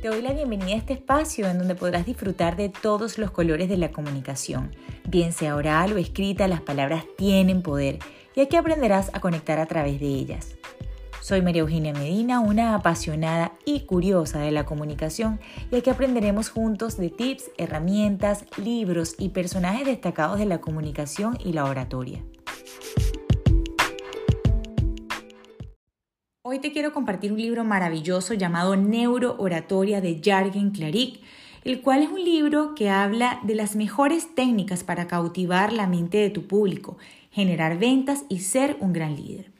Te doy la bienvenida a este espacio en donde podrás disfrutar de todos los colores de la comunicación. Bien sea oral o escrita, las palabras tienen poder y aquí aprenderás a conectar a través de ellas. Soy María Eugenia Medina, una apasionada y curiosa de la comunicación y aquí aprenderemos juntos de tips, herramientas, libros y personajes destacados de la comunicación y la oratoria. Hoy te quiero compartir un libro maravilloso llamado Neurooratoria de Jargen Claric, el cual es un libro que habla de las mejores técnicas para cautivar la mente de tu público, generar ventas y ser un gran líder.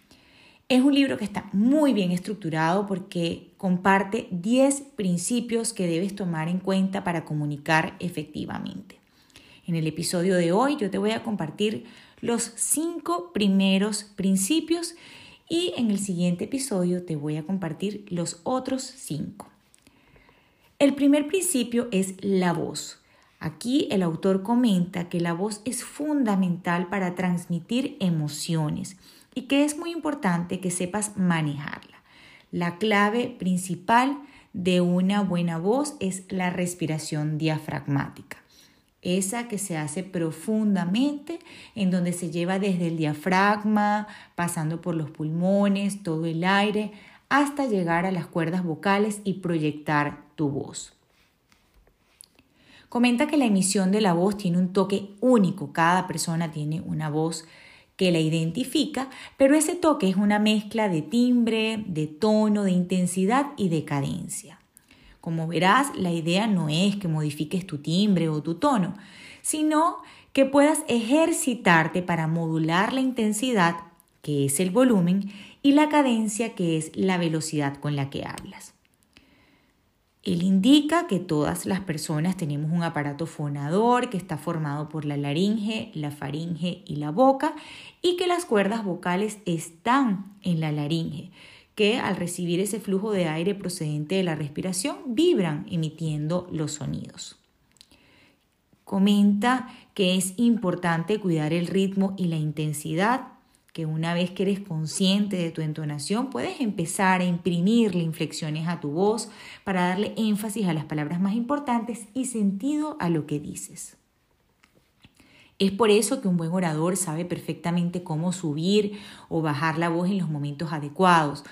Es un libro que está muy bien estructurado porque comparte 10 principios que debes tomar en cuenta para comunicar efectivamente. En el episodio de hoy yo te voy a compartir los 5 primeros principios y en el siguiente episodio te voy a compartir los otros cinco. El primer principio es la voz. Aquí el autor comenta que la voz es fundamental para transmitir emociones y que es muy importante que sepas manejarla. La clave principal de una buena voz es la respiración diafragmática esa que se hace profundamente, en donde se lleva desde el diafragma, pasando por los pulmones, todo el aire, hasta llegar a las cuerdas vocales y proyectar tu voz. Comenta que la emisión de la voz tiene un toque único, cada persona tiene una voz que la identifica, pero ese toque es una mezcla de timbre, de tono, de intensidad y de cadencia. Como verás, la idea no es que modifiques tu timbre o tu tono, sino que puedas ejercitarte para modular la intensidad, que es el volumen, y la cadencia, que es la velocidad con la que hablas. Él indica que todas las personas tenemos un aparato fonador que está formado por la laringe, la faringe y la boca y que las cuerdas vocales están en la laringe que al recibir ese flujo de aire procedente de la respiración vibran emitiendo los sonidos. Comenta que es importante cuidar el ritmo y la intensidad, que una vez que eres consciente de tu entonación puedes empezar a imprimirle inflexiones a tu voz para darle énfasis a las palabras más importantes y sentido a lo que dices. Es por eso que un buen orador sabe perfectamente cómo subir o bajar la voz en los momentos adecuados.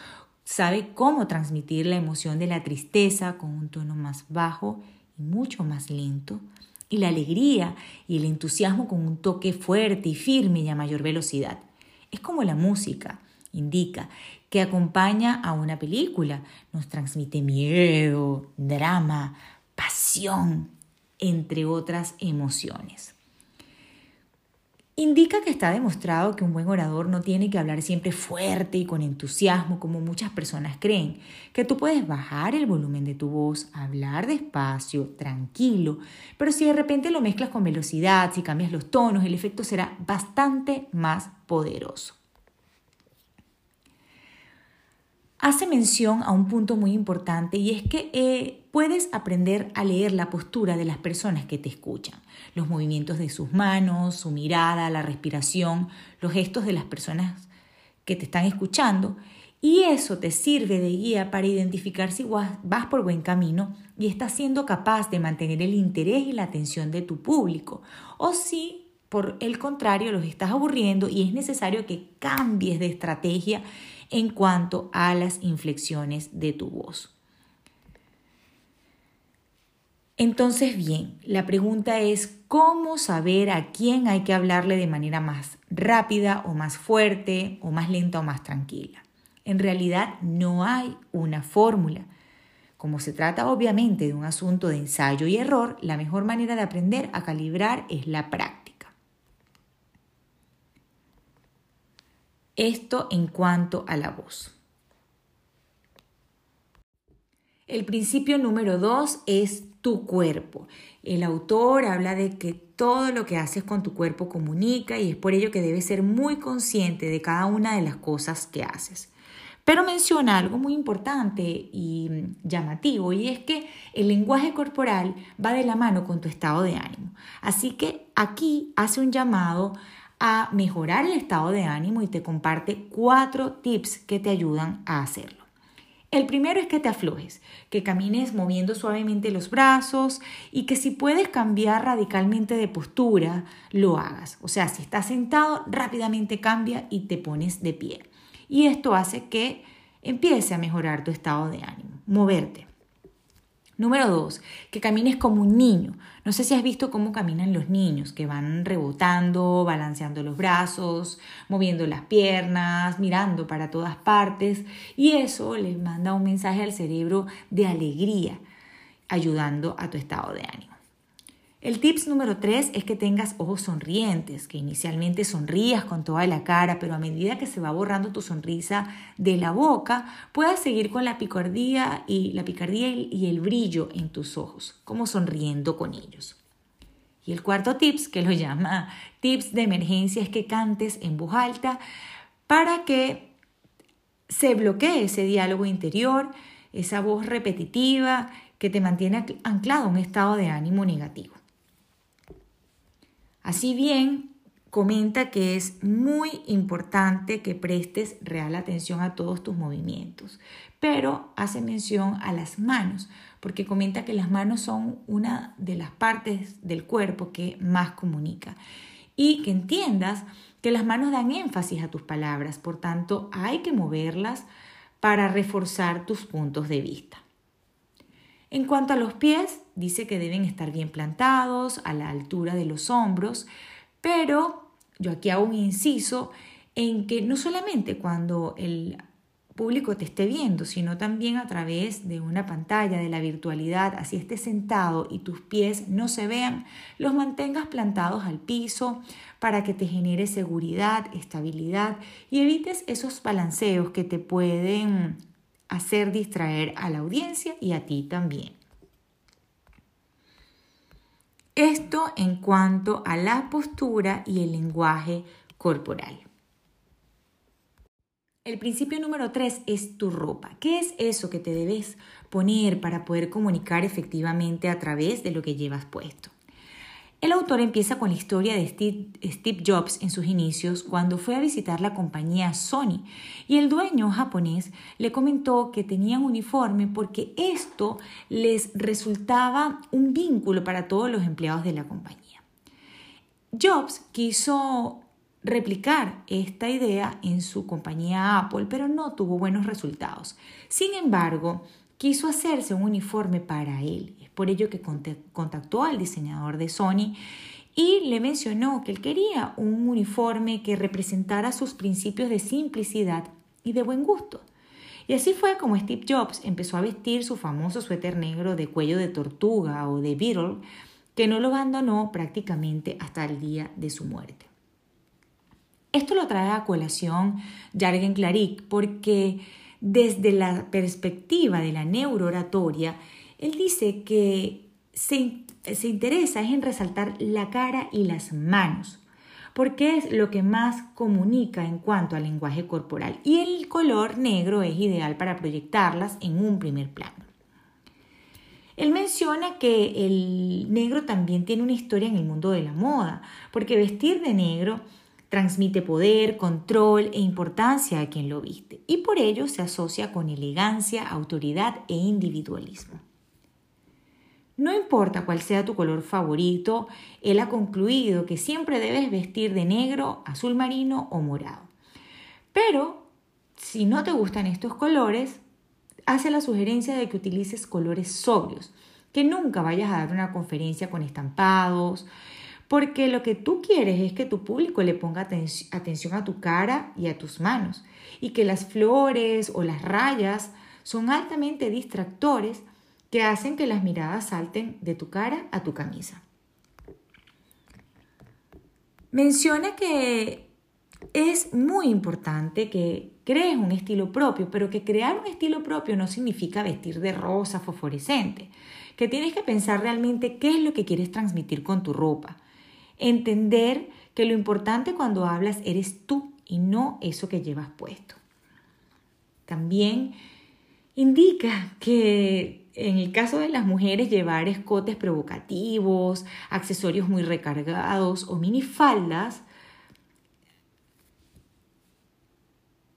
Sabe cómo transmitir la emoción de la tristeza con un tono más bajo y mucho más lento. Y la alegría y el entusiasmo con un toque fuerte y firme y a mayor velocidad. Es como la música indica que acompaña a una película. Nos transmite miedo, drama, pasión, entre otras emociones. Indica que está demostrado que un buen orador no tiene que hablar siempre fuerte y con entusiasmo como muchas personas creen, que tú puedes bajar el volumen de tu voz, hablar despacio, tranquilo, pero si de repente lo mezclas con velocidad, si cambias los tonos, el efecto será bastante más poderoso. Hace mención a un punto muy importante y es que eh, puedes aprender a leer la postura de las personas que te escuchan, los movimientos de sus manos, su mirada, la respiración, los gestos de las personas que te están escuchando. Y eso te sirve de guía para identificar si vas por buen camino y estás siendo capaz de mantener el interés y la atención de tu público. O si por el contrario los estás aburriendo y es necesario que cambies de estrategia en cuanto a las inflexiones de tu voz. Entonces, bien, la pregunta es cómo saber a quién hay que hablarle de manera más rápida o más fuerte o más lenta o más tranquila. En realidad no hay una fórmula. Como se trata obviamente de un asunto de ensayo y error, la mejor manera de aprender a calibrar es la práctica. Esto en cuanto a la voz. El principio número dos es tu cuerpo. El autor habla de que todo lo que haces con tu cuerpo comunica y es por ello que debes ser muy consciente de cada una de las cosas que haces. Pero menciona algo muy importante y llamativo y es que el lenguaje corporal va de la mano con tu estado de ánimo. Así que aquí hace un llamado a mejorar el estado de ánimo y te comparte cuatro tips que te ayudan a hacerlo. El primero es que te aflojes, que camines moviendo suavemente los brazos y que si puedes cambiar radicalmente de postura, lo hagas. O sea, si estás sentado, rápidamente cambia y te pones de pie. Y esto hace que empiece a mejorar tu estado de ánimo, moverte. Número dos, que camines como un niño. No sé si has visto cómo caminan los niños, que van rebotando, balanceando los brazos, moviendo las piernas, mirando para todas partes. Y eso les manda un mensaje al cerebro de alegría, ayudando a tu estado de ánimo. El tips número tres es que tengas ojos sonrientes, que inicialmente sonrías con toda la cara, pero a medida que se va borrando tu sonrisa de la boca, puedas seguir con la picardía y la picardía y el brillo en tus ojos, como sonriendo con ellos. Y el cuarto tips, que lo llama tips de emergencia, es que cantes en voz alta para que se bloquee ese diálogo interior, esa voz repetitiva que te mantiene anclado a un estado de ánimo negativo. Así bien, comenta que es muy importante que prestes real atención a todos tus movimientos, pero hace mención a las manos, porque comenta que las manos son una de las partes del cuerpo que más comunica y que entiendas que las manos dan énfasis a tus palabras, por tanto hay que moverlas para reforzar tus puntos de vista. En cuanto a los pies, dice que deben estar bien plantados, a la altura de los hombros, pero yo aquí hago un inciso en que no solamente cuando el público te esté viendo, sino también a través de una pantalla de la virtualidad, así estés sentado y tus pies no se vean, los mantengas plantados al piso para que te genere seguridad, estabilidad y evites esos balanceos que te pueden hacer distraer a la audiencia y a ti también. Esto en cuanto a la postura y el lenguaje corporal. El principio número tres es tu ropa. ¿Qué es eso que te debes poner para poder comunicar efectivamente a través de lo que llevas puesto? El autor empieza con la historia de Steve, Jobs en sus inicios cuando fue a visitar la compañía Sony y el dueño japonés le comentó que tenían uniforme porque esto les resultaba un vínculo para todos los empleados de la compañía. Jobs quiso replicar esta idea en su compañía Apple, pero no tuvo buenos resultados. Sin embargo, quiso hacerse un uniforme para él. Es por ello que contactó al diseñador de Sony y le mencionó que él quería un uniforme que representara sus principios de simplicidad y de buen gusto. Y así fue como Steve Jobs empezó a vestir su famoso suéter negro de cuello de tortuga o de beetle, que no lo abandonó prácticamente hasta el día de su muerte. Esto lo trae a colación Jargen Claric porque desde la perspectiva de la neurooratoria, él dice que se, se interesa en resaltar la cara y las manos, porque es lo que más comunica en cuanto al lenguaje corporal y el color negro es ideal para proyectarlas en un primer plano. Él menciona que el negro también tiene una historia en el mundo de la moda, porque vestir de negro Transmite poder, control e importancia a quien lo viste y por ello se asocia con elegancia, autoridad e individualismo. No importa cuál sea tu color favorito, él ha concluido que siempre debes vestir de negro, azul marino o morado. Pero si no te gustan estos colores, hace la sugerencia de que utilices colores sobrios, que nunca vayas a dar una conferencia con estampados, porque lo que tú quieres es que tu público le ponga atención a tu cara y a tus manos y que las flores o las rayas son altamente distractores que hacen que las miradas salten de tu cara a tu camisa. Menciona que es muy importante que crees un estilo propio, pero que crear un estilo propio no significa vestir de rosa fosforescente, que tienes que pensar realmente qué es lo que quieres transmitir con tu ropa. Entender que lo importante cuando hablas eres tú y no eso que llevas puesto. También indica que en el caso de las mujeres llevar escotes provocativos, accesorios muy recargados o minifaldas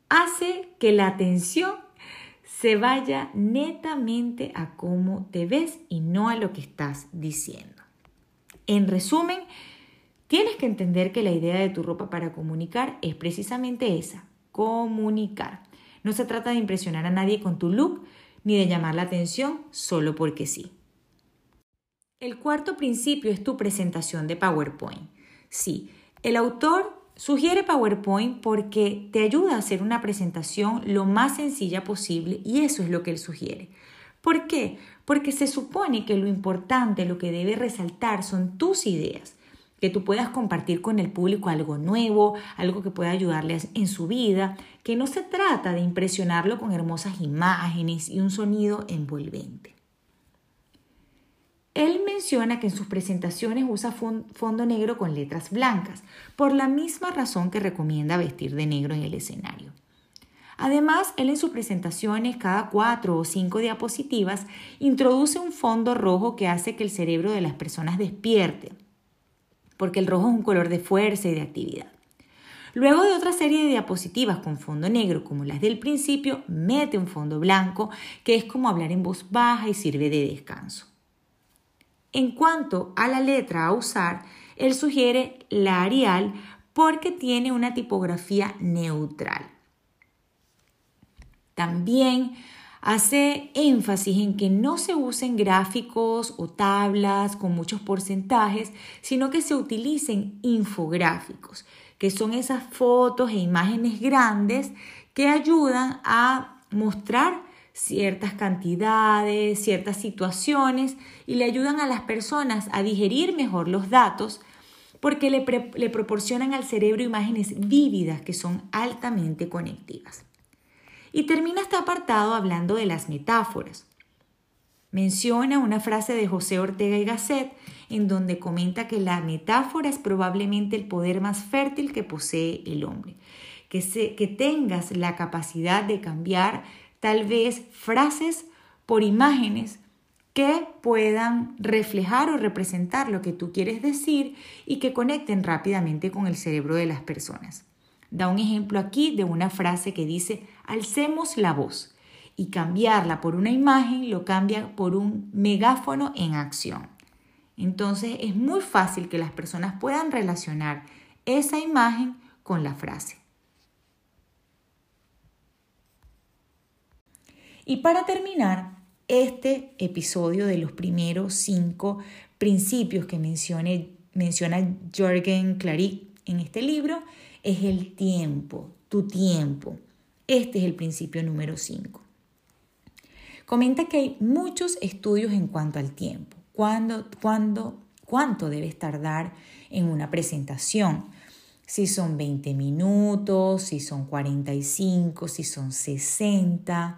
hace que la atención se vaya netamente a cómo te ves y no a lo que estás diciendo. En resumen, tienes que entender que la idea de tu ropa para comunicar es precisamente esa, comunicar. No se trata de impresionar a nadie con tu look ni de llamar la atención solo porque sí. El cuarto principio es tu presentación de PowerPoint. Sí, el autor sugiere PowerPoint porque te ayuda a hacer una presentación lo más sencilla posible y eso es lo que él sugiere. ¿Por qué? Porque se supone que lo importante, lo que debe resaltar son tus ideas, que tú puedas compartir con el público algo nuevo, algo que pueda ayudarles en su vida, que no se trata de impresionarlo con hermosas imágenes y un sonido envolvente. Él menciona que en sus presentaciones usa fondo negro con letras blancas, por la misma razón que recomienda vestir de negro en el escenario. Además, él en sus presentaciones, cada cuatro o cinco diapositivas, introduce un fondo rojo que hace que el cerebro de las personas despierte, porque el rojo es un color de fuerza y de actividad. Luego de otra serie de diapositivas con fondo negro como las del principio, mete un fondo blanco, que es como hablar en voz baja y sirve de descanso. En cuanto a la letra a usar, él sugiere la Arial porque tiene una tipografía neutral. También hace énfasis en que no se usen gráficos o tablas con muchos porcentajes, sino que se utilicen infográficos, que son esas fotos e imágenes grandes que ayudan a mostrar ciertas cantidades, ciertas situaciones y le ayudan a las personas a digerir mejor los datos porque le, proporcionan al cerebro imágenes vívidas que son altamente conectivas. Y termina este apartado hablando de las metáforas. Menciona una frase de José Ortega y Gasset en donde comenta que la metáfora es probablemente el poder más fértil que posee el hombre. Que, que tengas la capacidad de cambiar tal vez frases por imágenes que puedan reflejar o representar lo que tú quieres decir y que conecten rápidamente con el cerebro de las personas. Da un ejemplo aquí de una frase que dice alcemos la voz y cambiarla por una imagen lo cambia por un megáfono en acción. Entonces es muy fácil que las personas puedan relacionar esa imagen con la frase. Y para terminar, este episodio de los primeros cinco principios que menciona Jürgen Klarik en este libro es el tiempo, tu tiempo. Este es el principio número cinco. Comenta que hay muchos estudios en cuanto al tiempo. ¿Cuándo, cuándo, ¿Cuánto debes tardar en una presentación? Si son 20 minutos, si son 45, si son 60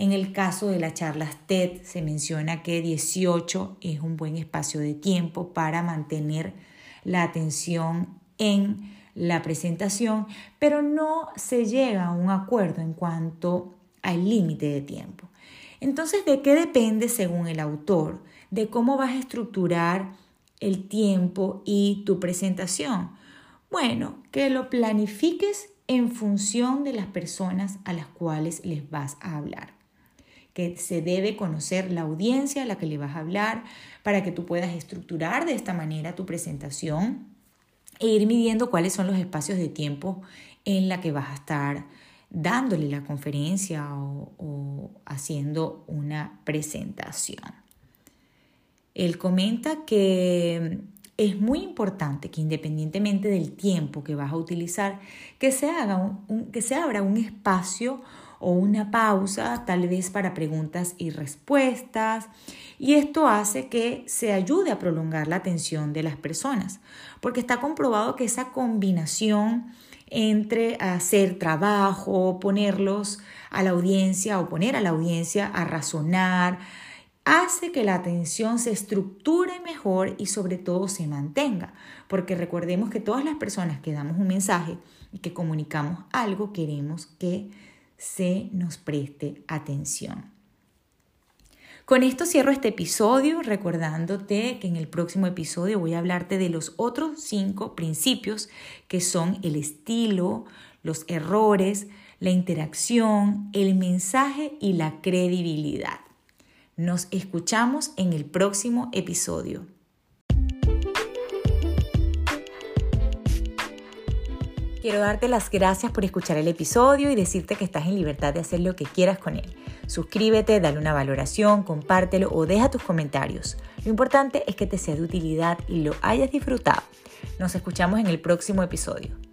en el caso de las charlas TED se menciona que 18 es un buen espacio de tiempo para mantener la atención en la presentación, pero no se llega a un acuerdo en cuanto al límite de tiempo. Entonces, ¿de qué depende según el autor? De cómo vas a estructurar el tiempo y tu presentación. Bueno, que lo planifiques en función de las personas a las cuales les vas a hablar que se debe conocer la audiencia a la que le vas a hablar para que tú puedas estructurar de esta manera tu presentación e ir midiendo cuáles son los espacios de tiempo en la que vas a estar dándole la conferencia o, haciendo una presentación. Él comenta que es muy importante que independientemente del tiempo que vas a utilizar, que se, haga un, que se abra un espacio o una pausa tal vez para preguntas y respuestas. Y esto hace que se ayude a prolongar la atención de las personas porque está comprobado que esa combinación entre hacer trabajo, ponerlos a la audiencia o poner a la audiencia a razonar, hace que la atención se estructure mejor y sobre todo se mantenga, porque recordemos que todas las personas que damos un mensaje y que comunicamos algo queremos que se nos preste atención. Con esto cierro este episodio recordándote que en el próximo episodio voy a hablarte de los otros cinco principios que son el estilo, los errores, la interacción, el mensaje y la credibilidad. Nos escuchamos en el próximo episodio. Quiero darte las gracias por escuchar el episodio y decirte que estás en libertad de hacer lo que quieras con él. Suscríbete, dale una valoración, compártelo o deja tus comentarios. Lo importante es que te sea de utilidad y lo hayas disfrutado. Nos escuchamos en el próximo episodio.